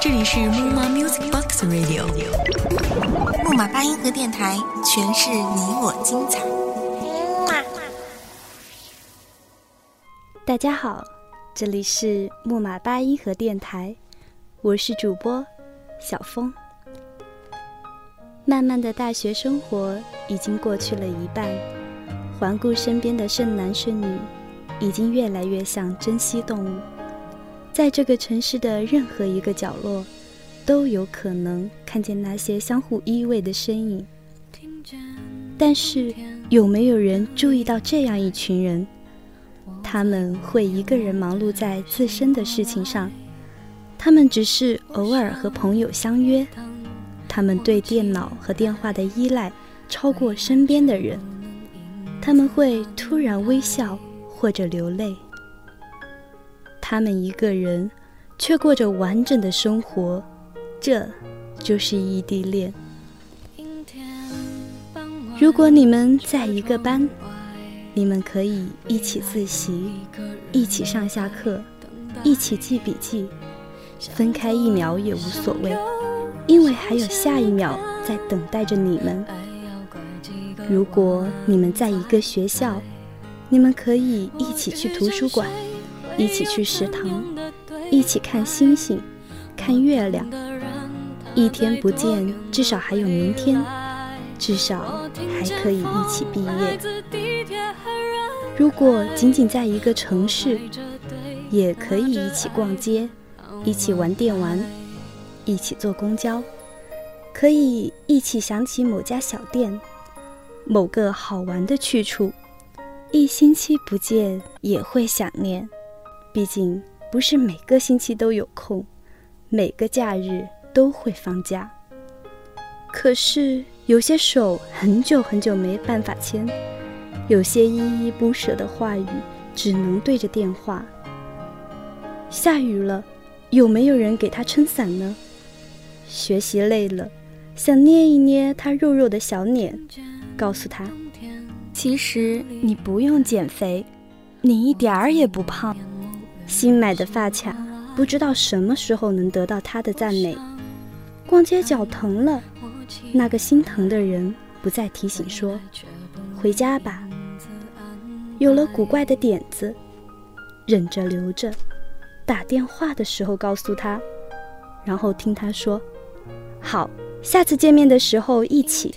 这里是木马 Music Box Radio，木马八音盒电台，诠释你我精彩。大家好，这里是木马八音盒电台，我是主播小峰。漫漫的大学生活已经过去了一半，环顾身边的剩男剩女，已经越来越像珍稀动物，在这个城市的任何一个角落，都有可能看见那些相互依偎的身影。但是，有没有人注意到这样一群人？他们会一个人忙碌在自身的事情上，他们只是偶尔和朋友相约，他们对电脑和电话的依赖超过身边的人，他们会突然微笑或者流泪，他们一个人却过着完整的生活，这就是异地恋。如果你们在一个班。你们可以一起自习，一起上下课，一起记笔记，分开一秒也无所谓，因为还有下一秒在等待着你们。如果你们在一个学校，你们可以一起去图书馆，一起去食堂，一起看星星，看月亮。一天不见，至少还有明天，至少还可以一起毕业。如果仅仅在一个城市，也可以一起逛街，一起玩电玩，一起坐公交，可以一起想起某家小店，某个好玩的去处。一星期不见也会想念，毕竟不是每个星期都有空，每个假日都会放假。可是有些手很久很久没办法牵。有些依依不舍的话语，只能对着电话。下雨了，有没有人给他撑伞呢？学习累了，想捏一捏他肉肉的小脸，告诉他，其实你不用减肥，你一点儿也不胖。新买的发卡，不知道什么时候能得到他的赞美。逛街脚疼了，那个心疼的人不再提醒说，回家吧。有了古怪的点子，忍着留着，打电话的时候告诉他，然后听他说：“好，下次见面的时候一起。”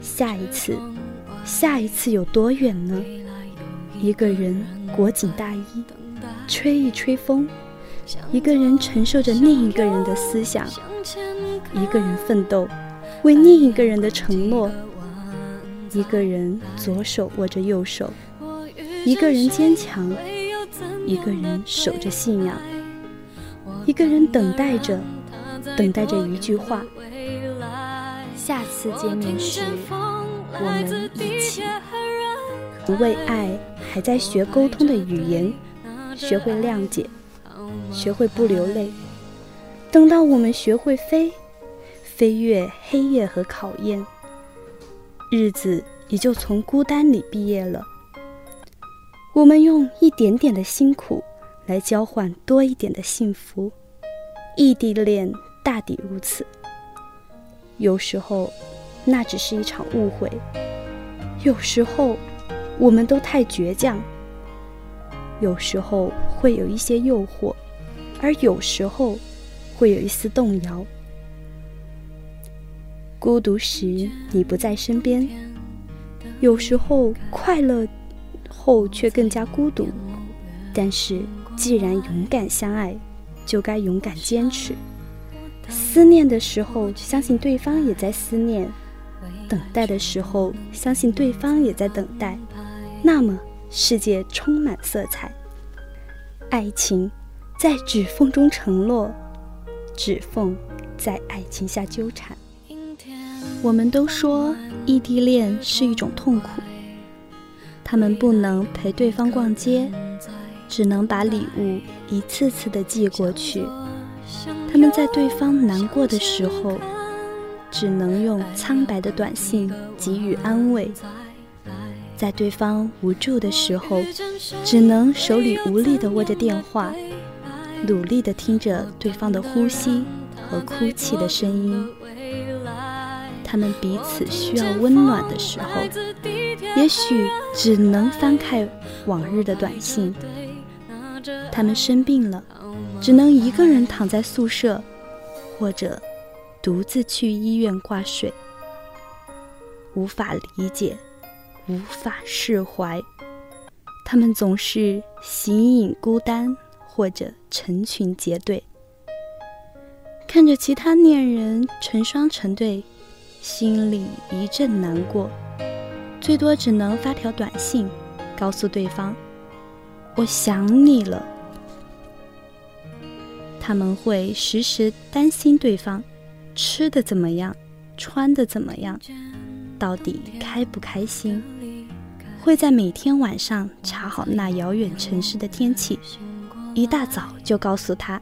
下一次，下一次有多远呢？一个人裹紧大衣，吹一吹风；一个人承受着另一个人的思想；一个人奋斗，为另一个人的承诺。一个人左手握着右手，一个人坚强，一个人守着信仰，一个人等待着，等待着一句话。下次见面时，我们一起。不为爱还在学沟通的语言，学会谅解，学会不流泪。等到我们学会飞，飞越黑夜和考验。日子也就从孤单里毕业了。我们用一点点的辛苦来交换多一点的幸福，异地恋大抵如此。有时候，那只是一场误会；有时候，我们都太倔强；有时候会有一些诱惑，而有时候会有一丝动摇。孤独时你不在身边，有时候快乐后却更加孤独。但是既然勇敢相爱，就该勇敢坚持。思念的时候，相信对方也在思念；等待的时候，相信对方也在等待。那么世界充满色彩。爱情在指缝中承诺，指缝在爱情下纠缠。我们都说异地恋是一种痛苦，他们不能陪对方逛街，只能把礼物一次次的寄过去；他们在对方难过的时候，只能用苍白的短信给予安慰；在对方无助的时候，只能手里无力地握着电话，努力地听着对方的呼吸和哭泣的声音。他们彼此需要温暖的时候，也许只能翻开往日的短信。他们生病了，只能一个人躺在宿舍，或者独自去医院挂水。无法理解，无法释怀，他们总是形影孤单，或者成群结队，看着其他恋人成双成对。心里一阵难过，最多只能发条短信，告诉对方：“我想你了。”他们会时时担心对方吃的怎么样，穿的怎么样，到底开不开心。会在每天晚上查好那遥远城市的天气，一大早就告诉他：“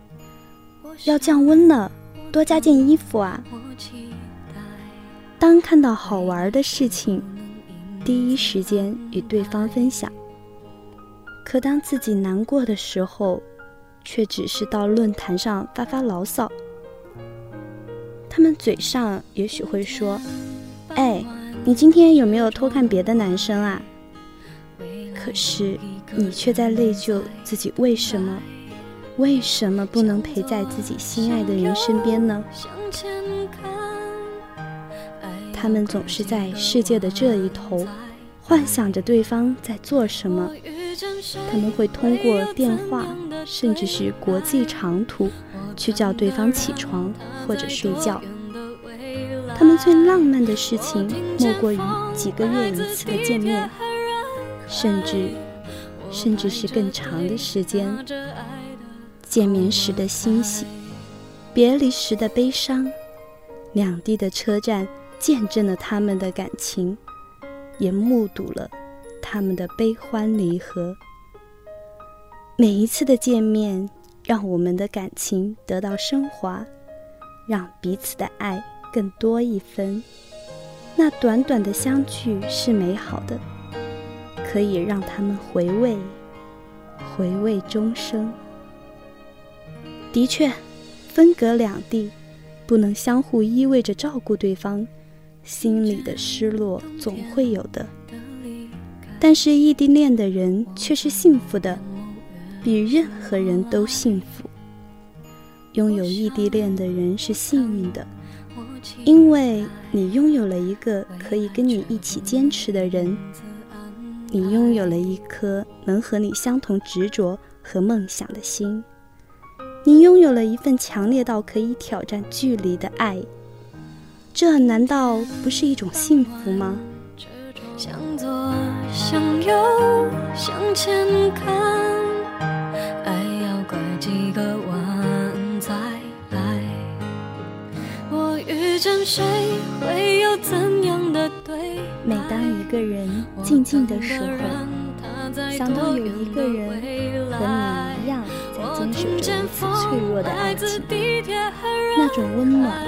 要降温了，多加件衣服啊。”当看到好玩的事情，第一时间与对方分享。可当自己难过的时候，却只是到论坛上发发牢骚。他们嘴上也许会说：“哎，你今天有没有偷看别的男生啊？”可是你却在内疚自己为什么，为什么不能陪在自己心爱的人身边呢？他们总是在世界的这一头，幻想着对方在做什么。他们会通过电话，甚至是国际长途，去叫对方起床或者睡觉。他们最浪漫的事情，莫过于几个月一次的见面，甚至，甚至是更长的时间。见面时的欣喜，别离时的悲伤，两地的车站。见证了他们的感情，也目睹了他们的悲欢离合。每一次的见面，让我们的感情得到升华，让彼此的爱更多一分。那短短的相聚是美好的，可以让他们回味，回味终生。的确，分隔两地，不能相互依偎着照顾对方。心里的失落总会有的，但是异地恋的人却是幸福的，比任何人都幸福。拥有异地恋的人是幸运的，因为你拥有了一个可以跟你一起坚持的人，你拥有了一颗能和你相同执着和梦想的心，你拥有了一份强烈到可以挑战距离的爱。这难道不是一种幸福吗？向左向右向前看，爱要拐几个弯再来。我遇见谁会有怎？每当一个人静静的时候，想到有一个人和你一样在坚守着如此脆弱的爱情，那种温暖。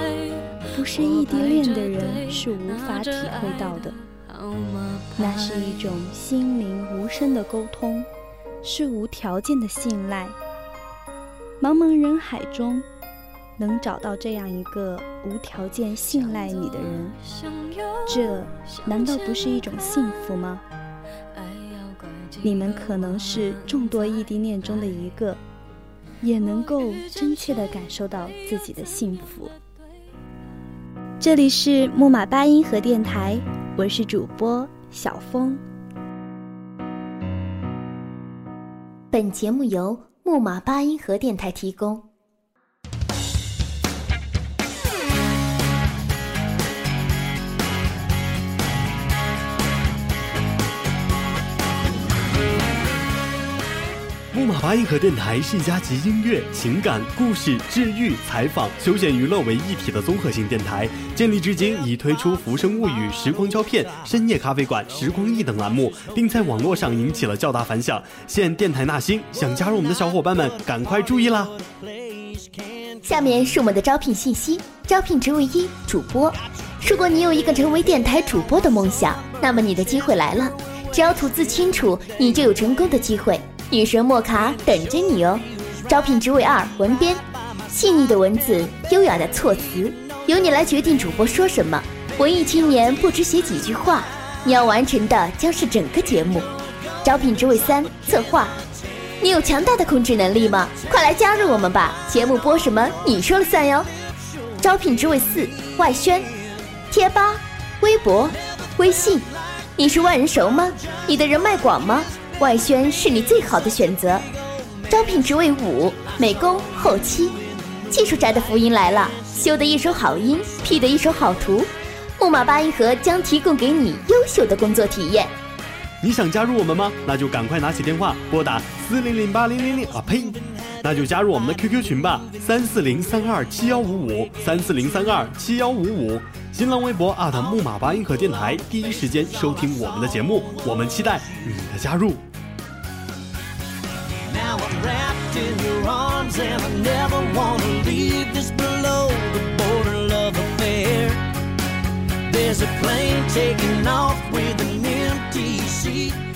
不是异地恋的人是无法体会到的，那是一种心灵无声的沟通，是无条件的信赖。茫茫人海中，能找到这样一个无条件信赖你的人，这难道不是一种幸福吗？你们可能是众多异地恋中的一个，也能够真切地感受到自己的幸福。这里是木马八音盒电台，我是主播小峰。本节目由木马八音盒电台提供。木马八音盒电台是一家集音乐、情感、故事、治愈、采访、休闲娱乐为一体的综合性电台。建立至今，已推出《浮生物语》《时光胶片》《深夜咖啡馆》《时光忆》等栏目，并在网络上引起了较大反响。现电台纳新，想加入我们的小伙伴们，赶快注意啦！下面是我们的招聘信息：招聘职位一，主播。如果你有一个成为电台主播的梦想，那么你的机会来了。只要吐字清楚，你就有成功的机会。女神莫卡等着你哦！招聘职位二，文编，细腻的文字，优雅的措辞，由你来决定主播说什么。文艺青年不止写几句话，你要完成的将是整个节目。招聘职位三，策划，你有强大的控制能力吗？快来加入我们吧！节目播什么，你说了算哟。招聘职位四，外宣，贴吧、微博、微信，你是万人熟吗？你的人脉广吗？外宣是你最好的选择。招聘职位五，美工后期，技术宅的福音来了，修的一手好音，P 的一手好图，木马八音盒将提供给你优秀的工作体验。你想加入我们吗？那就赶快拿起电话拨打四零零八零零零啊呸！那就加入我们的 QQ 群吧，三四零三二七幺五五三四零三二七幺五五。新浪微博木马八音盒电台，第一时间收听我们的节目，我们期待你的加入。locked in your arms, and I never want to leave this below the border love affair. There's a plane taking off with an empty seat.